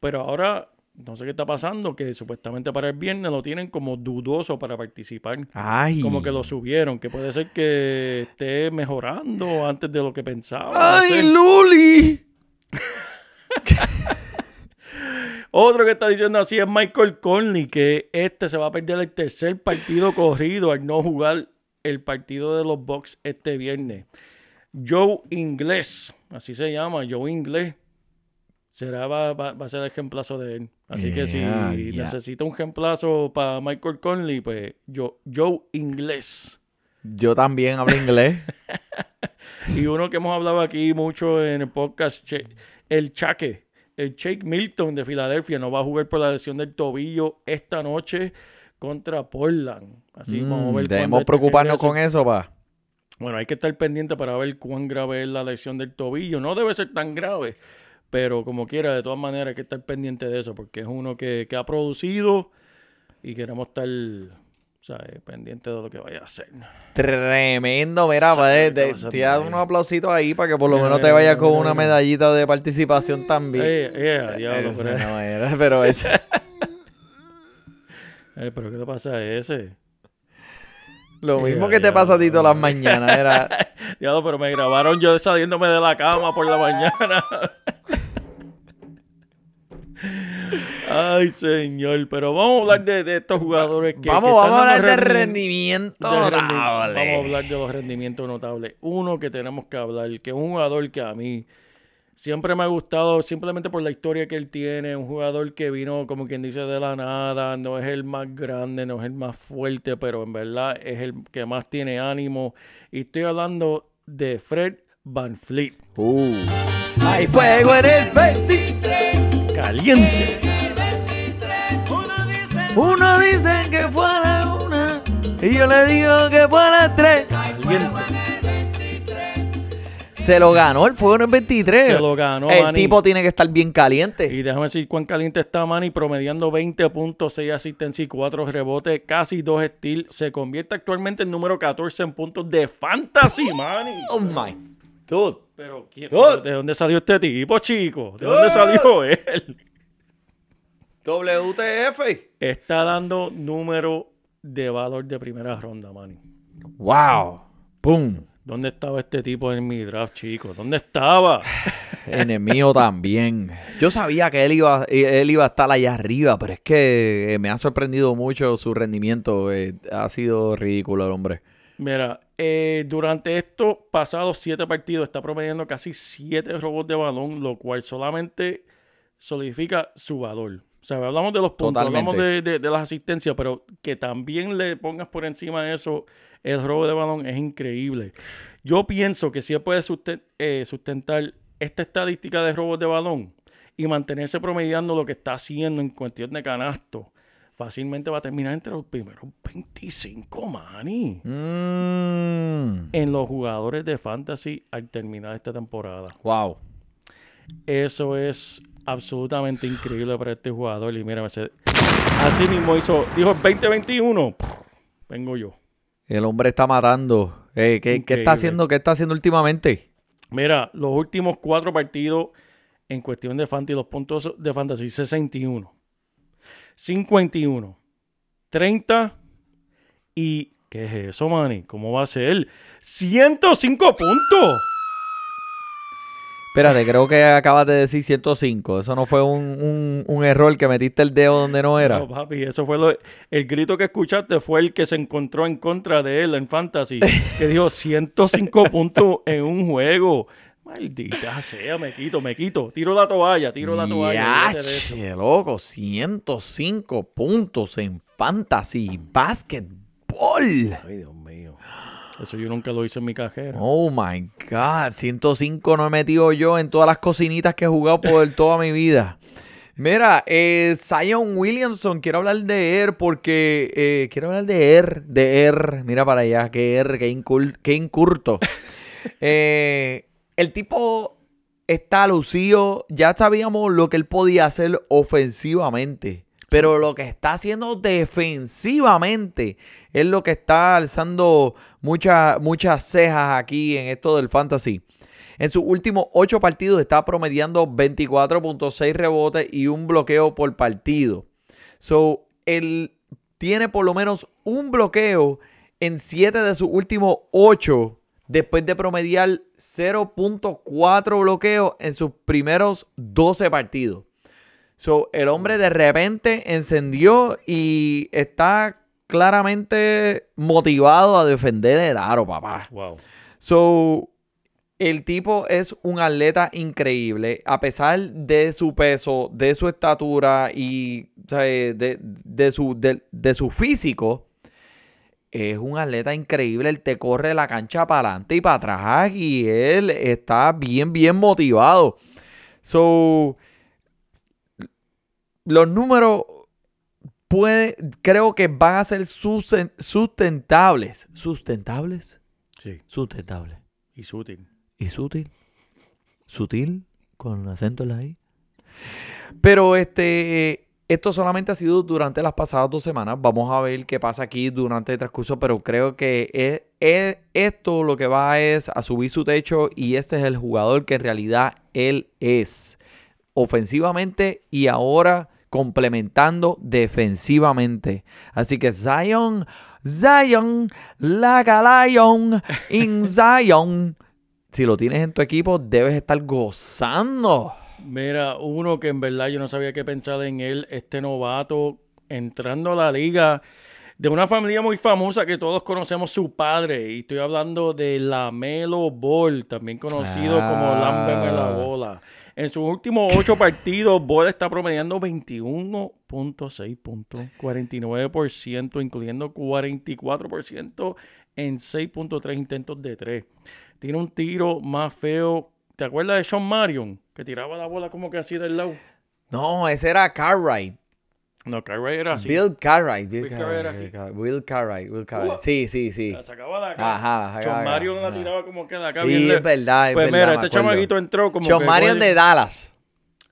Pero ahora, no sé qué está pasando, que supuestamente para el viernes lo tienen como dudoso para participar. Ay. Como que lo subieron, que puede ser que esté mejorando antes de lo que pensaba. ¡Ay. Luli! Otro que está diciendo así es Michael Conley, que este se va a perder el tercer partido corrido al no jugar el partido de los Bucks este viernes. Joe Inglés, así se llama, Joe Inglés, será, va, va- va a ser el reemplazo de él. Así que si Yeah, necesita un reemplazo para Michael Conley, pues yo, Joe Inglés. Yo también hablo inglés. Y uno que hemos hablado aquí mucho en el podcast, el Chaque, el Shake Milton de Filadelfia, no va a jugar por la lesión del tobillo esta noche contra Portland. Así vamos a Mm, ver Debemos este preocuparnos con eso, pa. Bueno, hay que estar pendiente para ver cuán grave es la lesión del tobillo. No debe ser tan grave, pero como quiera, de todas maneras hay que estar pendiente de eso, porque es uno que, que ha producido y queremos estar ¿sabes? pendiente de lo que vaya a hacer. Tremendo, mira, Sabe pa, qué de- cosa te da unos aplausitos ahí para que por lo Mira, menos te vayas con mira, una mira. medallita de participación también. Eh, eh, diablo, Ese pero, no era, pero ese. eh, pero ¿qué te pasa a ese? Lo Ya, mismo que te pasa a ti todas las mañanas. Era, Diablo, pero me grabaron yo saliéndome de la cama por la mañana. Ay, señor, pero vamos a hablar de, de estos jugadores que. vamos, que vamos a hablar de rendimiento de rendi- notable. Vamos a hablar de los rendimientos notables. Uno que tenemos que hablar, que es un jugador que a mí siempre me ha gustado, simplemente por la historia que él tiene. Un jugador que vino, como quien dice, de la nada. No es el más grande, no es el más fuerte, pero en verdad es el que más tiene ánimo. Y estoy hablando de Fred Van Fleet. Uh. Hay fuego en el 23. Caliente. Uno dice que fue a la una y yo le digo que fue a las tres. Se lo ganó, el fuego no es 23. Se lo ganó, El Manny. tipo tiene que estar bien caliente. Y déjame decir cuán caliente está Manny, promediando 20 puntos, 6 asistencias y 4 rebotes, casi 2 steals. Se convierte actualmente en número 14 en puntos de fantasy, Manny. Oh my. Dude. Pero, ¿quién- Dude. ¿de dónde salió este tipo, chico? ¿De dónde salió él? WTF. Está dando número de valor de primera ronda, Manny. Wow. Pum. ¿Dónde estaba este tipo en mi draft, chico? ¿Dónde estaba? En el mío también. Yo sabía que él iba, él iba a estar allá arriba, pero es que eh, me ha sorprendido mucho su rendimiento. eh, ha sido ridículo el hombre. Mira, eh, durante estos pasados siete partidos está promediando casi siete robos de balón, lo cual solamente solidifica su valor. O sea, hablamos de los puntos, Totalmente. hablamos de, de- de las asistencias, pero que también le pongas por encima de eso el robo de balón es increíble. Yo pienso que si él puede eh, sustentar esta estadística de robos de balón y mantenerse promediando lo que está haciendo en cuestión de canasto, fácilmente va a terminar entre los primeros 25, mani Mm. en los jugadores de fantasy al terminar esta temporada. Wow. Eso es absolutamente increíble para este jugador. Y mira, así mismo hizo, dijo 2021, vengo yo. El hombre está matando. Eh, ¿qué, qué está haciendo? ¿Qué está haciendo últimamente? Mira, los últimos cuatro partidos en cuestión de fantasy, los puntos de fantasy, 61, 51, 30 y... ¿Qué es eso, Manny? ¿Cómo va a ser? 105 puntos. Espérate, creo que acabas de decir 105. Eso no fue un, un- un error que metiste el dedo donde no era. No, papi, eso fue lo, el grito que escuchaste fue el que se encontró en contra de él en Fantasy, que dijo 105 puntos en un juego. Maldita sea, me quito, me quito. Tiro la toalla, tiro la toalla. Yache, loco, 105 puntos en Fantasy Basketball. Ay, Dios mío. Eso yo nunca lo hice en mi cajera. Oh my God, 105 no he metido yo en todas las cocinitas que he jugado por toda mi vida. Mira, eh, Zion Williamson, quiero hablar de él porque eh, quiero hablar de él, de él. Mira para allá, qué él, qué, incul- qué incurto. Eh, el tipo está lucido, ya sabíamos lo que él podía hacer ofensivamente. Pero lo que está haciendo defensivamente es lo que está alzando muchas muchas cejas aquí en esto del fantasy. En sus últimos ocho partidos está promediando 24.6 rebotes y un bloqueo por partido. So, él tiene por lo menos un bloqueo en siete de sus últimos ocho después de promediar 0.4 bloqueos en sus primeros 12 partidos. So, el hombre de repente encendió y está claramente motivado a defender el aro, papá. Wow. So, el tipo es un atleta increíble, a pesar de su peso, de su estatura y o sea, de, de su, de, de su físico. Es un atleta increíble, él te corre la cancha para adelante y para atrás y él está bien, bien motivado. So, los números puede, creo que van a ser susten- sustentables. ¿Sustentables? Sí, Sustentables. y sutil. ¿Y sutil? ¿Sutil? Con acento en la I. Pero este, esto solamente ha sido durante las pasadas dos semanas. Vamos a ver qué pasa aquí durante el transcurso, pero creo que es, es- esto lo que va es a subir su techo y este es el jugador que en realidad él es. Ofensivamente y ahora complementando defensivamente. Así que Zion, Zion, la Lion, in Zion. Si lo tienes en tu equipo, debes estar gozando. Mira, uno que en verdad yo no sabía qué pensar en él, este novato entrando a la liga de una familia muy famosa que todos conocemos su padre. Y estoy hablando de Lamelo Ball, también conocido como. Lámbeme la bola. En sus últimos ocho partidos, Ball está promediando 21.6 puntos, 49%, incluyendo 44% en 6.3 intentos de tres. Tiene un tiro más feo. ¿Te acuerdas de Sean Marion? Que tiraba la bola como que así del lado. No, ese era Cartwright. No, Cartwright era así. Bill Cartwright. Bill Bill Cartwright era Cartwright. así. Bill Cartwright. Will Cartwright. Will Cartwright. Sí, sí, sí. La sacaba de acá. Ajá, sacaba John Marion la ajá. tiraba como que de acá. Sí, bien es verdad, es Pues verdad, mira, este acuerdo. chamaquito entró como John que Marion de Dallas.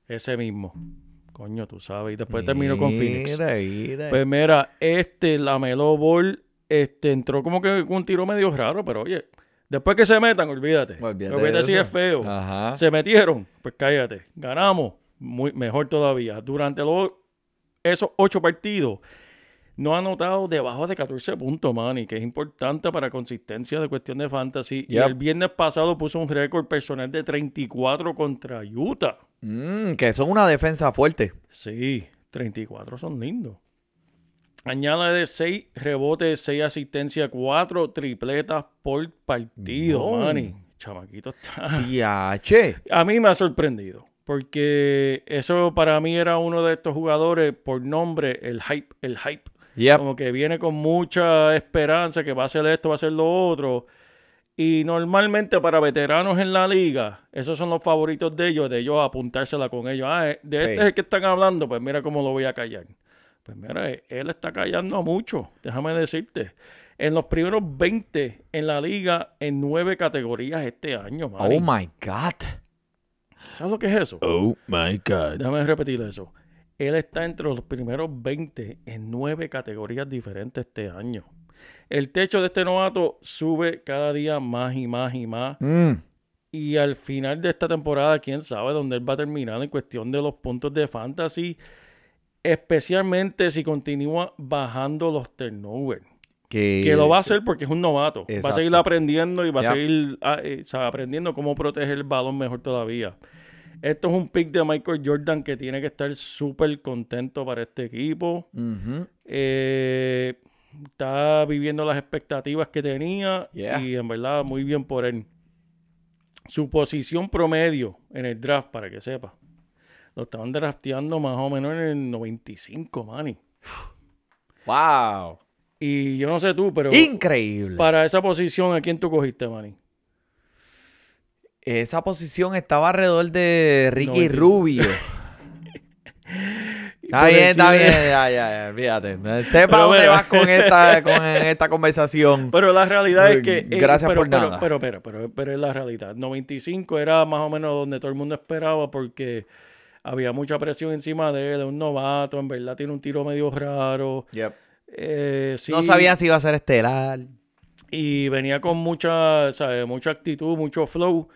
Ese mismo. Coño, tú sabes. Y después terminó con Phoenix. Mira. Pues mira, este, la Melo Ball, este, entró como que con un tiro medio raro, pero oye, después que se metan, olvídate. Olvídate si es feo. Ajá. Se metieron, pues cállate. Ganamos, muy, mejor todavía. Durante los, esos ocho partidos, no ha anotado debajo de 14 puntos, man, y que es importante para consistencia de cuestión de fantasy. Y el viernes pasado puso un récord personal de 34 contra Utah. Mm, que son una defensa fuerte. Sí, 34 son lindos. Añade de 6 rebotes, 6 asistencias, 4 tripletas por partido, No. Manny. Chamaquito está. Diache. A mí me ha sorprendido. Porque eso para mí era uno de estos jugadores por nombre, el hype, el hype. Yep. Como que viene con mucha esperanza que va a hacer esto, va a hacer lo otro. Y normalmente para veteranos en la liga, esos son los favoritos de ellos, de ellos apuntársela con ellos. Ah, eh, de Sí. este es el que están hablando, pues mira cómo lo voy a callar. Pues mira, eh, él está callando a mucho, déjame decirte. En los primeros 20 en la liga, en nueve categorías este año, Manny. Oh my God. ¿Sabes lo que es eso? Oh my God. Déjame repetir eso. Él está entre los primeros 20 en nueve categorías diferentes este año. El techo de este novato sube cada día más y más y más. Mm. Y al final de esta temporada, quién sabe dónde él va a terminar en cuestión de los puntos de fantasy. Especialmente si continúa bajando los turnovers. Que, Que lo va a hacer porque es un novato. Va a seguir aprendiendo y va a seguir ah, eh, o sea, aprendiendo cómo proteger el balón mejor todavía. Esto es un pick de Michael Jordan que tiene que estar súper contento para este equipo. Eh, está viviendo las expectativas que tenía Yeah. y en verdad muy bien por él. Su posición promedio en el draft, para que sepa. Lo estaban drafteando más o menos en el 95, Manny. Wow. Y yo no sé tú, pero Increíble. para esa posición, ¿a quién tú cogiste, Manny? Esa posición estaba alrededor de Ricky 90. Rubio. Está bien, está bien, ya, ya, ya, fíjate. Sepa Pero dónde vas con esta, con esta conversación. Pero la realidad es que. eh, gracias pero, por pero, nada. Pero, pero, pero, pero es la realidad. 95 era más o menos donde todo el mundo esperaba porque había mucha presión encima de él. Un novato, en verdad tiene un tiro medio raro. Yep. Eh, sí, No sabía si iba a ser estelar. Y venía con mucha, ¿sabes? mucha actitud, mucho flow.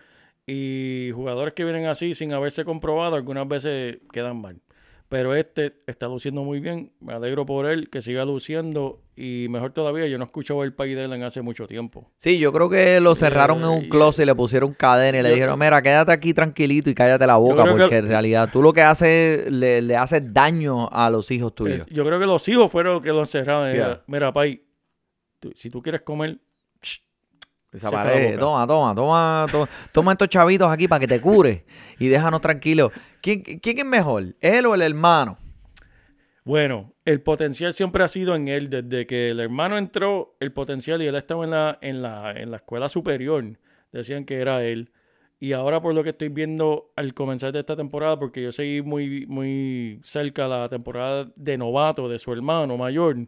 Y jugadores que vienen así sin haberse comprobado algunas veces quedan mal. Pero este está luciendo muy bien. Me alegro por él, que siga luciendo. Y mejor todavía, yo no escuchaba el país de él en hace mucho tiempo. Sí, yo creo que lo cerraron en un Eh, closet y le pusieron cadena y le dijeron, mira, quédate aquí tranquilito y cállate la boca, que- porque en realidad tú lo que haces le, le haces daño a los hijos tuyos. Es- yo creo que los hijos fueron los que lo encerraron. Yeah. Mira, tú- si tú quieres comer, Desaparece. Toma, toma, toma, toma, toma estos chavitos aquí para que te cures y déjanos tranquilos. ¿Quién, ¿Quién es mejor? ¿Él o el hermano? Bueno, el potencial siempre ha sido en él. Desde que el hermano entró, el potencial y él estaba en la, en la, en la escuela superior, decían que era él. Y ahora por lo que estoy viendo al comenzar de esta temporada, porque yo seguí muy, muy cerca la temporada de novato de su hermano mayor,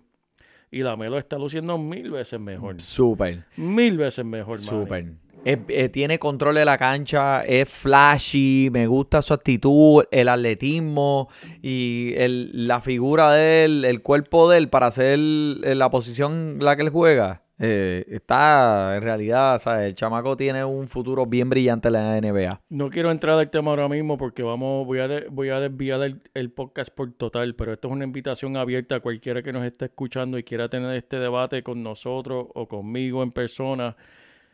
y la Melo está luciendo mil veces mejor. Súper, Mil veces mejor, súper. Es- eh, tiene control de la cancha, es flashy, me gusta su actitud, el atletismo y el- la figura de él, el cuerpo de él para hacer eh, la posición en la que él juega. Eh, está en realidad, ¿sabes? El chamaco tiene un futuro bien brillante en la NBA. No quiero entrar al tema ahora mismo porque vamos, voy a, de- voy a desviar el, el podcast por total, pero esto es una invitación abierta a cualquiera que nos esté escuchando y quiera tener este debate con nosotros o conmigo en persona.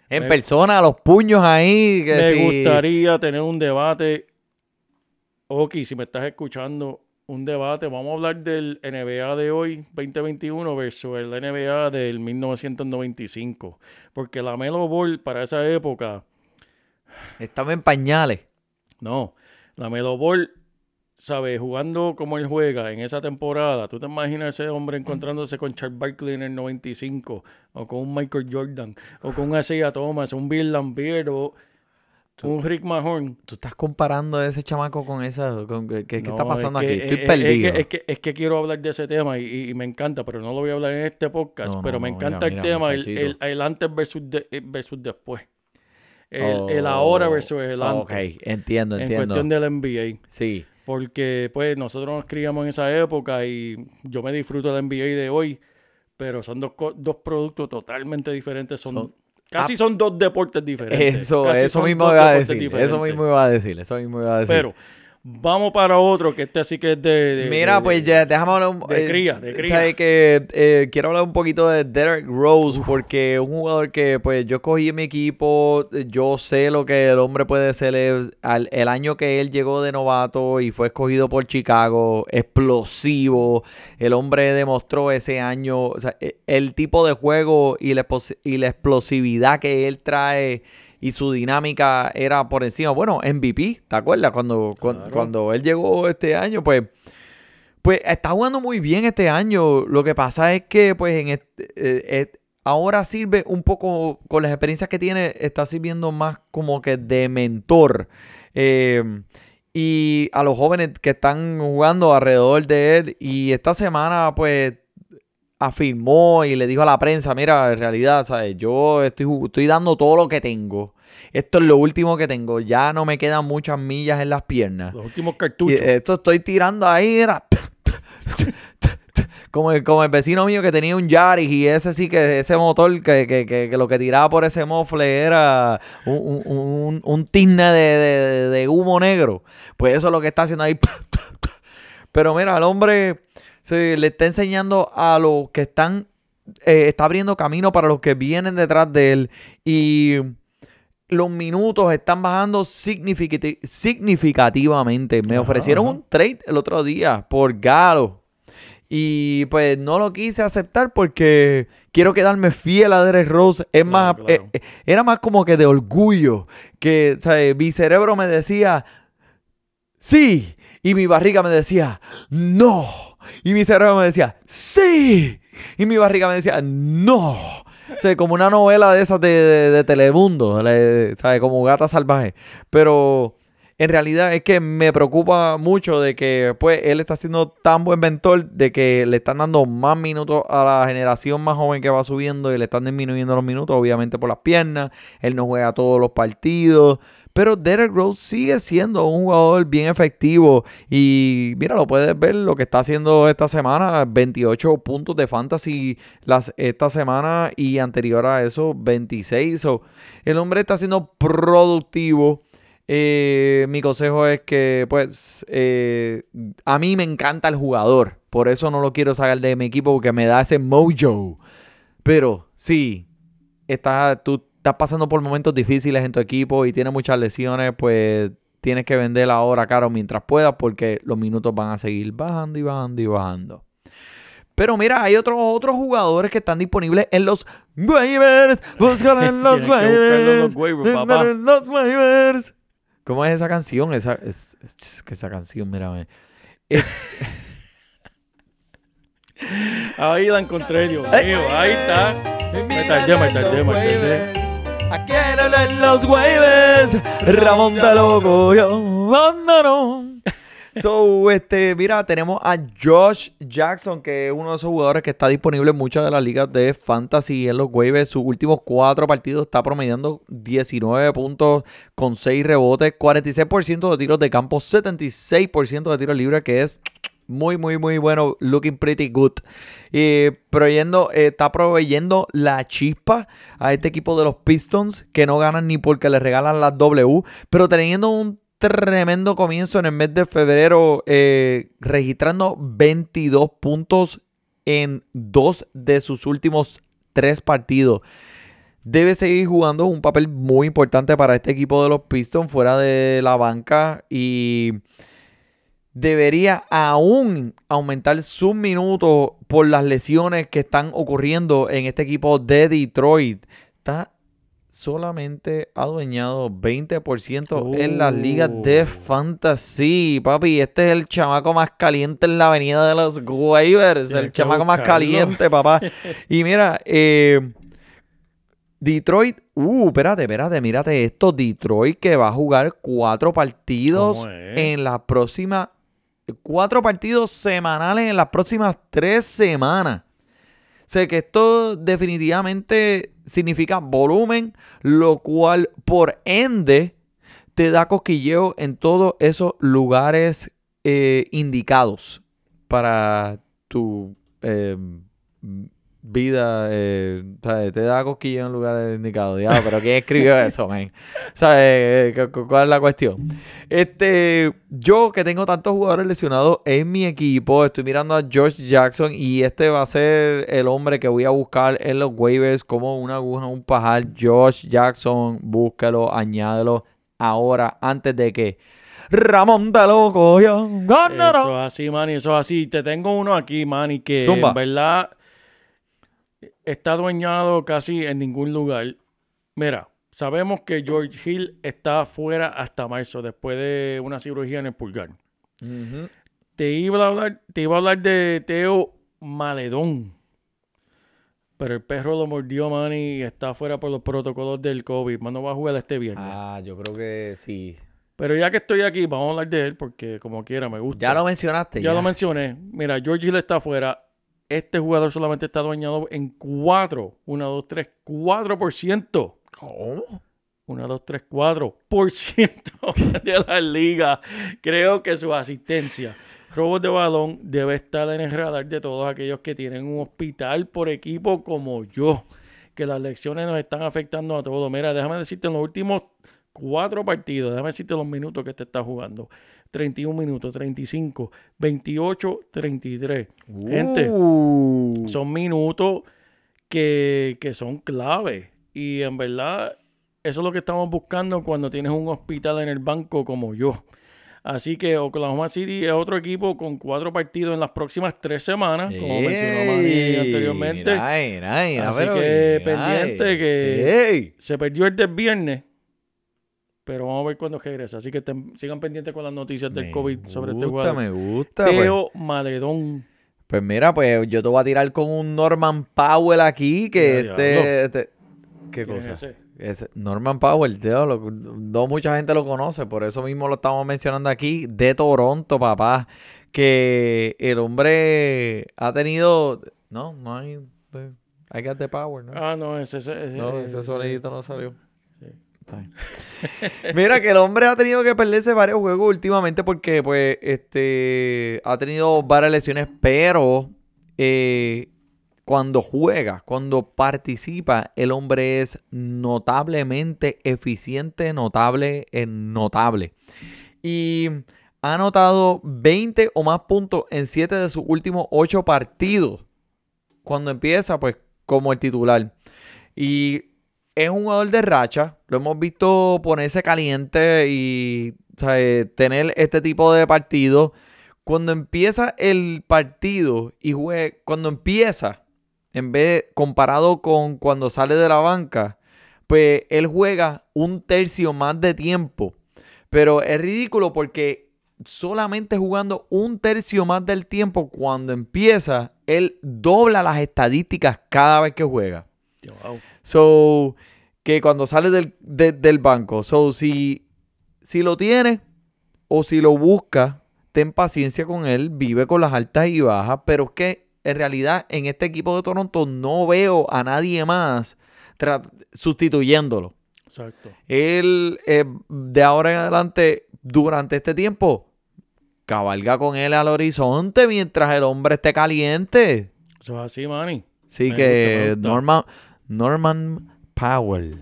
En Me- persona, los puños ahí. Que Me si- gustaría tener un debate. Ok, si me estás escuchando, un debate. Vamos a hablar del NBA de hoy, 2021, versus el NBA del 1995. Porque la Melo Ball para esa época Estaba en pañales. No, la Melo Ball, ¿sabes? Jugando como él juega en esa temporada. ¿Tú te imaginas ese hombre encontrándose con Charles Barkley en el 95? O con un Michael Jordan. O con un Isaiah Thomas, un Bill Lambier. Un Rick Mahorn. Tú estás comparando a ese chamaco con esa. Con, ¿Qué, qué No, está pasando es que- aquí? Estoy es- es- perdido. Es que, es, que, es que quiero hablar de ese tema y, y me encanta, pero no lo voy a hablar en este podcast. No, no, pero me no, encanta mira, el mira, tema, el, el- el antes versus, de- versus después. El, Oh, el ahora versus el antes. Ok, entiendo, en entiendo. cuestión del NBA. Sí. Porque pues nosotros nos criamos en esa época y yo me disfruto del NBA de hoy, pero son dos, co- dos productos totalmente diferentes. Son, Son- casi son dos deportes diferentes. Eso, Casi eso mismo iba a decir. Eso mismo iba a decir. Eso mismo iba a decir. Pero vamos para otro que este sí que es de... de- Mira, de- pues ya, déjame hablar un de cría, de cría. ¿sabes que eh, Quiero hablar un poquito de Derek Rose, porque es un jugador que, pues, yo escogí en mi equipo. eh, Yo sé lo que el hombre puede ser. El, al- el año que él llegó de novato y fue escogido por Chicago, explosivo. El hombre demostró ese año, o sea, eh, el tipo de juego y la, expos- y la explosividad que él trae. Y su dinámica era por encima. Bueno, MVP, ¿te acuerdas? Cuando, cuando él llegó este año, pues pues está jugando muy bien este año. Lo que pasa es que, pues, en este- eh, ahora sirve un poco, con las experiencias que tiene, está sirviendo más como que de mentor. Eh, y a los jóvenes que están jugando alrededor de él. Y esta semana, pues, afirmó y le dijo a la prensa, mira, en realidad, ¿sabes? Yo estoy, estoy dando todo lo que tengo. Esto es lo último que tengo. Ya no me quedan muchas millas en las piernas. Los últimos Y cartuchos. esto estoy tirando ahí, era. Como el, como el vecino mío que tenía un Yaris y ese sí que ese motor que, que- que- que lo que tiraba por ese mofle era un, un, un, un tizne de, de- de humo negro. Pues eso es lo que está haciendo ahí. Pero mira, el hombre se le está enseñando a los que están, eh, está abriendo camino para los que vienen detrás de él. Y los minutos están bajando significati- significativamente. Me ofrecieron ajá. un trade el otro día por Galo. Y pues no lo quise aceptar porque quiero quedarme fiel a Derek Rose. Es Claro, más, claro. eh, eh, era más como que de orgullo. Que, ¿sabes? Mi cerebro me decía, sí. Y mi barriga me decía, no. Y mi cerebro me decía, sí. Y mi barriga me decía, no. O como una novela de esas de, de- Telemundo, le- ¿sabes? Como Gata Salvaje. Pero en realidad es que me preocupa mucho de que pues él está siendo tan buen mentor de que le están dando más minutos a la generación más joven que va subiendo y le están disminuyendo los minutos, obviamente por las piernas. Él no juega todos los partidos. Pero Derek Rose sigue siendo un jugador bien efectivo. Y mira, lo puedes ver lo que está haciendo esta semana. 28 puntos de fantasy las, esta semana y anterior a eso 26. So, el hombre está siendo productivo. Eh, mi consejo es que, pues, eh, a mí me encanta el jugador. Por eso no lo quiero sacar de mi equipo porque me da ese mojo. Pero sí, está, tú estás pasando por momentos difíciles en tu equipo y tienes muchas lesiones, pues tienes que vender ahora caro mientras puedas porque los minutos van a seguir bajando y bajando y bajando. Pero mira, hay otros otros jugadores que están disponibles en los waivers. Búscalo en los waivers. papá. En los waivers. ¿Cómo es esa canción? Esa, es, es- que esa canción, mírame. Ahí la encontré, Dios Ay. mío. Ahí está. Me tardé, me tardé, me tardé. Aquí en los waivers, Ramón de loco, yo. So, este, mira, tenemos a Josh Jackson, que es uno de esos jugadores que está disponible en muchas de las ligas de fantasy en los waivers. Sus últimos cuatro partidos está promediando 19 puntos con 6 rebotes, 46% de tiros de campo, 76% de tiros libres, que es muy, muy, muy bueno. Looking pretty good. Y proveyendo, eh, está proveyendo la chispa a este equipo de los Pistons, que no ganan ni porque le regalan las W, pero teniendo un tremendo comienzo en el mes de febrero, eh, registrando 22 puntos en dos de sus últimos tres partidos. Debe seguir jugando un papel muy importante para este equipo de los Pistons fuera de la banca y debería aún aumentar sus minutos por las lesiones que están ocurriendo en este equipo de Detroit. Está solamente adueñado 20% en las ligas de fantasy. Papi, este es el chamaco más caliente en la avenida de los waivers. El chamaco más caliente, papá. Y mira, eh, Detroit, uh, espérate, espérate, mírate esto. Detroit que va a jugar cuatro partidos en las próximas. Cuatro partidos semanales en las próximas tres semanas. Sé que esto definitivamente significa volumen, lo cual por ende te da cosquilleo en todos esos lugares eh, indicados para tu eh, vida. eh, ¿sabes? Te da cosquilleo en lugares indicados. Diablo, pero ¿quién escribió eso, man? ¿Sabes? Eh, cu- cu- ¿Cuál es la cuestión? Este, yo que tengo tantos jugadores lesionados en mi equipo, estoy mirando a Josh Jackson y este va a ser el hombre que voy a buscar en los waivers como una aguja en un pajar. Josh Jackson, búscalo, añádelo ahora antes de que Ramón de loco yo. Eso es así, Manny, eso es así. Te tengo uno aquí, Manny, que Zumba. en verdad está dueñado casi en ningún lugar. Mira, sabemos que George Hill está fuera hasta marzo, después de una cirugía en el pulgar. Te iba a hablar, te iba a hablar de Teo Maledón. Pero el perro lo mordió, Manny, y está fuera por los protocolos del COVID. Man, no va a jugar este viernes. Ah, yo creo que sí. Pero ya que estoy aquí, vamos a hablar de él porque como quiera me gusta. Ya lo mencionaste. Ya lo mencioné. Mira, George Hill está afuera. Este jugador solamente está dueñado en 4. 1, 2, 3, 4%. ¿Cómo? 1, 2, 3, 4% de la liga. Creo que su asistencia, robos de balón, debe estar en el radar de todos aquellos que tienen un hospital por equipo como yo. Que las lecciones nos están afectando a todos. Mira, déjame decirte en los últimos cuatro partidos, déjame decirte los minutos que te está jugando. 31 minutos, 35, 28, 33. Gente, Uh. son minutos que, que son clave. Y en verdad, eso es lo que estamos buscando cuando tienes un hospital en el banco como yo. Así que Oklahoma City es otro equipo con cuatro partidos en las próximas tres semanas, como mencionó Manny Ey, anteriormente. mira, mira, mira, Así que pendiente que- ey. Se perdió el del viernes, pero vamos a ver cuándo regresa. Así que ten- sigan pendientes con las noticias del Me COVID sobre este jugador. Me gusta, pues. Teo Maledón. Pues mira, pues yo te voy a tirar con un Norman Powell aquí, que Ya, este, este- ¿Qué ¿Quién es cosa? ese? Ese- Norman Powell, tío, lo- no mucha gente lo conoce, por eso mismo lo estamos mencionando aquí, de Toronto, papá, que el hombre ha tenido, no, no hay, eh, I got the power, ¿no? Ah, no, ese, ese, ese- no, ese ese- sonidito no salió. Mira que el hombre ha tenido que perderse varios juegos últimamente porque pues este ha tenido varias lesiones, pero eh, cuando juega, cuando participa, el hombre es notablemente eficiente, notable, eh, notable. Y ha anotado 20 o más puntos en 7 de sus últimos 8 partidos. Cuando empieza, pues, como el titular. Y es un jugador de racha. Lo hemos visto ponerse caliente y tener este tipo de partido. Cuando empieza el partido y juega, cuando empieza, en vez comparado con cuando sale de la banca, pues él juega un tercio más de tiempo. Pero es ridículo porque solamente jugando un tercio más del tiempo cuando empieza, él dobla las estadísticas cada vez que juega. Wow. So, que cuando sale del, de- del banco. So, si, si lo tiene o si lo busca, ten paciencia con él, vive con las altas y bajas. Pero es que en realidad en este equipo de Toronto no veo a nadie más sustituyéndolo. Exacto. Él, eh, de ahora en adelante, durante este tiempo, cabalga con él al horizonte mientras el hombre esté caliente. Eso es así, Manny. Así Me que. Norman, Norman Powell.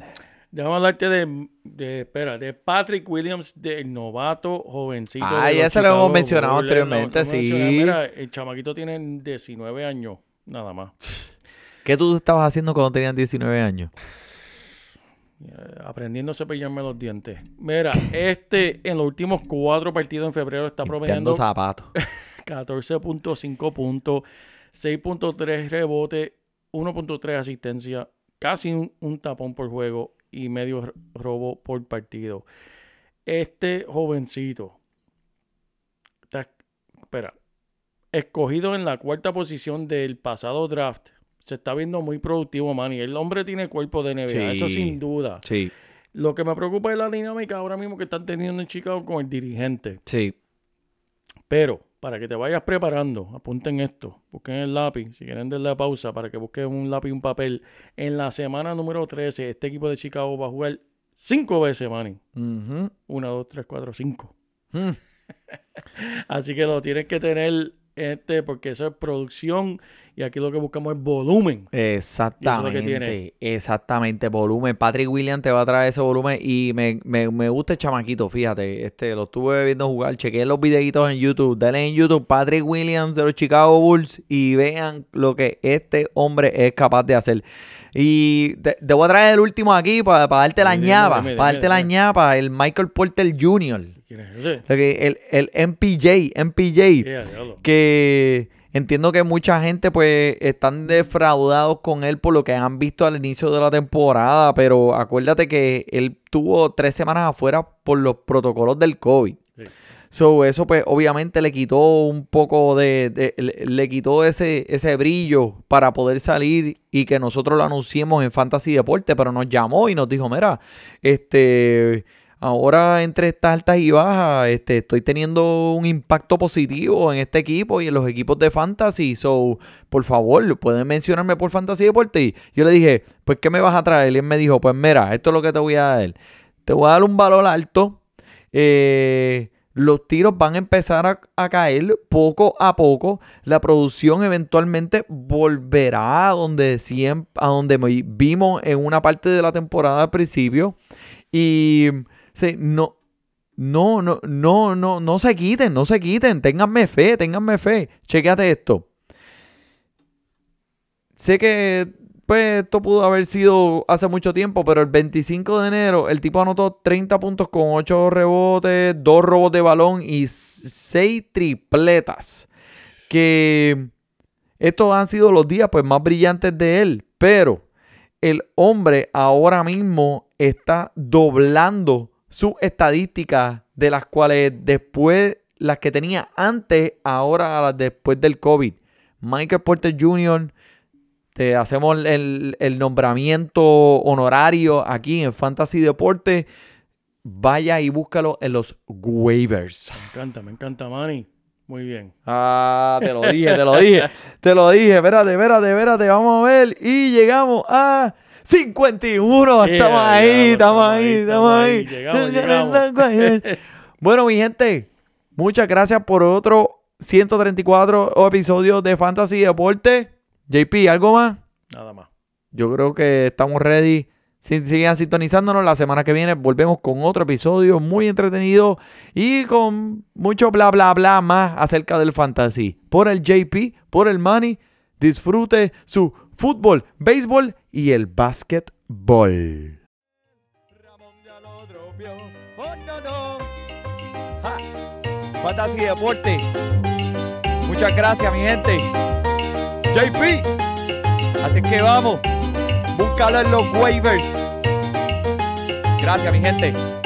Déjame hablarte de, de, espera, de Patrick Williams, del novato jovencito. Ah, ya ese lo hemos mencionado anteriormente, sí. Mira, el chamaquito tiene 19 años, nada más. ¿Qué tú estabas haciendo cuando tenías 19 años? Eh, Aprendiendo a cepillarme los dientes. Mira, este en los últimos cuatro partidos en febrero está promediando zapatos. 14.5 puntos, 6.3 rebote, 1.3 asistencia, casi un, un tapón por juego y medio robo por partido. Este jovencito está, espera, escogido en la cuarta posición del pasado draft, se está viendo muy productivo, Manny. El hombre tiene cuerpo de NBA, eso sin duda. Sí, Lo que me preocupa es la dinámica ahora mismo que están teniendo en Chicago con el dirigente. sí. Pero, para que te vayas preparando, apunten esto, busquen el lápiz, si quieren darle pausa para que busquen un lápiz y un papel. En la semana número 13, este equipo de Chicago va a jugar cinco veces, Manny. Ujú. Una, dos, tres, cuatro, cinco. Mm. Así que lo tienes que tener este, porque eso es producción y aquí lo que buscamos es volumen. Exactamente, tiene. exactamente, volumen. Patrick Williams te va a traer ese volumen y me, me, me gusta el chamaquito, fíjate, este, lo estuve viendo jugar, chequeé los videitos en YouTube, denle en YouTube Patrick Williams de los Chicago Bulls y vean lo que este hombre es capaz de hacer. Y te, te voy a traer el último aquí para darte la ñapa, dime, para dime, darte la ñapa, el Michael Porter Jr., ¿Quién es ese? el, el MPJ, MPJ Yeah, que entiendo que mucha gente pues están defraudados con él por lo que han visto al inicio de la temporada, pero acuérdate que él tuvo tres semanas afuera por los protocolos del COVID. Sí. So, eso pues obviamente le quitó un poco de, de- le, le quitó ese, ese brillo para poder salir y que nosotros lo anunciemos en Fantasy Deporte, pero nos llamó y nos dijo, mira, este, ahora entre estas altas y bajas, este, estoy teniendo un impacto positivo en este equipo y en los equipos de Fantasy, so, por favor, pueden mencionarme por Fantasy Deporte. Y yo le dije, pues, ¿qué me vas a traer? Y él me dijo, pues mira, esto es lo que te voy a dar. Te voy a dar un valor alto. Eh, los tiros van a empezar a, a caer poco a poco. La producción eventualmente volverá a donde, siempre, a donde vi- vimos en una parte de la temporada al principio. Y sí, no, no, no, no, no, no se quiten, no se quiten. Ténganme fe, ténganme fe. Chequéate esto. Sé que pues esto pudo haber sido hace mucho tiempo, pero el 25 de enero el tipo anotó 30 puntos con 8 rebotes, 2 robos de balón y 6 tripletas. Que estos han sido los días pues más brillantes de él, pero el hombre ahora mismo está doblando sus estadísticas de las cuales después las que tenía antes, ahora las después del COVID. Michael Porter Jr. Te hacemos el, el nombramiento honorario aquí en Fantasy Deporte. Vaya y búscalo en los waivers. Me encanta, me encanta, Manny. Muy bien. Ah, te lo dije, te lo dije, te lo dije. Espérate, espérate, espérate. Vamos a ver. Y llegamos a 51. Yeah, Estamos ahí, estamos ahí, estamos ahí. Llegamos, llegamos. Bueno, mi gente, muchas gracias por otro 134 episodios de Fantasy Deporte. JP, ¿algo más? Nada más. Yo creo que estamos ready. Si- Sigan sintonizándonos. La semana que viene volvemos con otro episodio muy entretenido y con mucho bla, bla, bla más acerca del fantasy. Por el JP, por el money, disfrute su fútbol, béisbol y el básquetbol. Oh. Fantasy Deporte. Muchas gracias, mi gente. JP. Así que vamos. Búscalo en los waivers. Gracias, mi gente.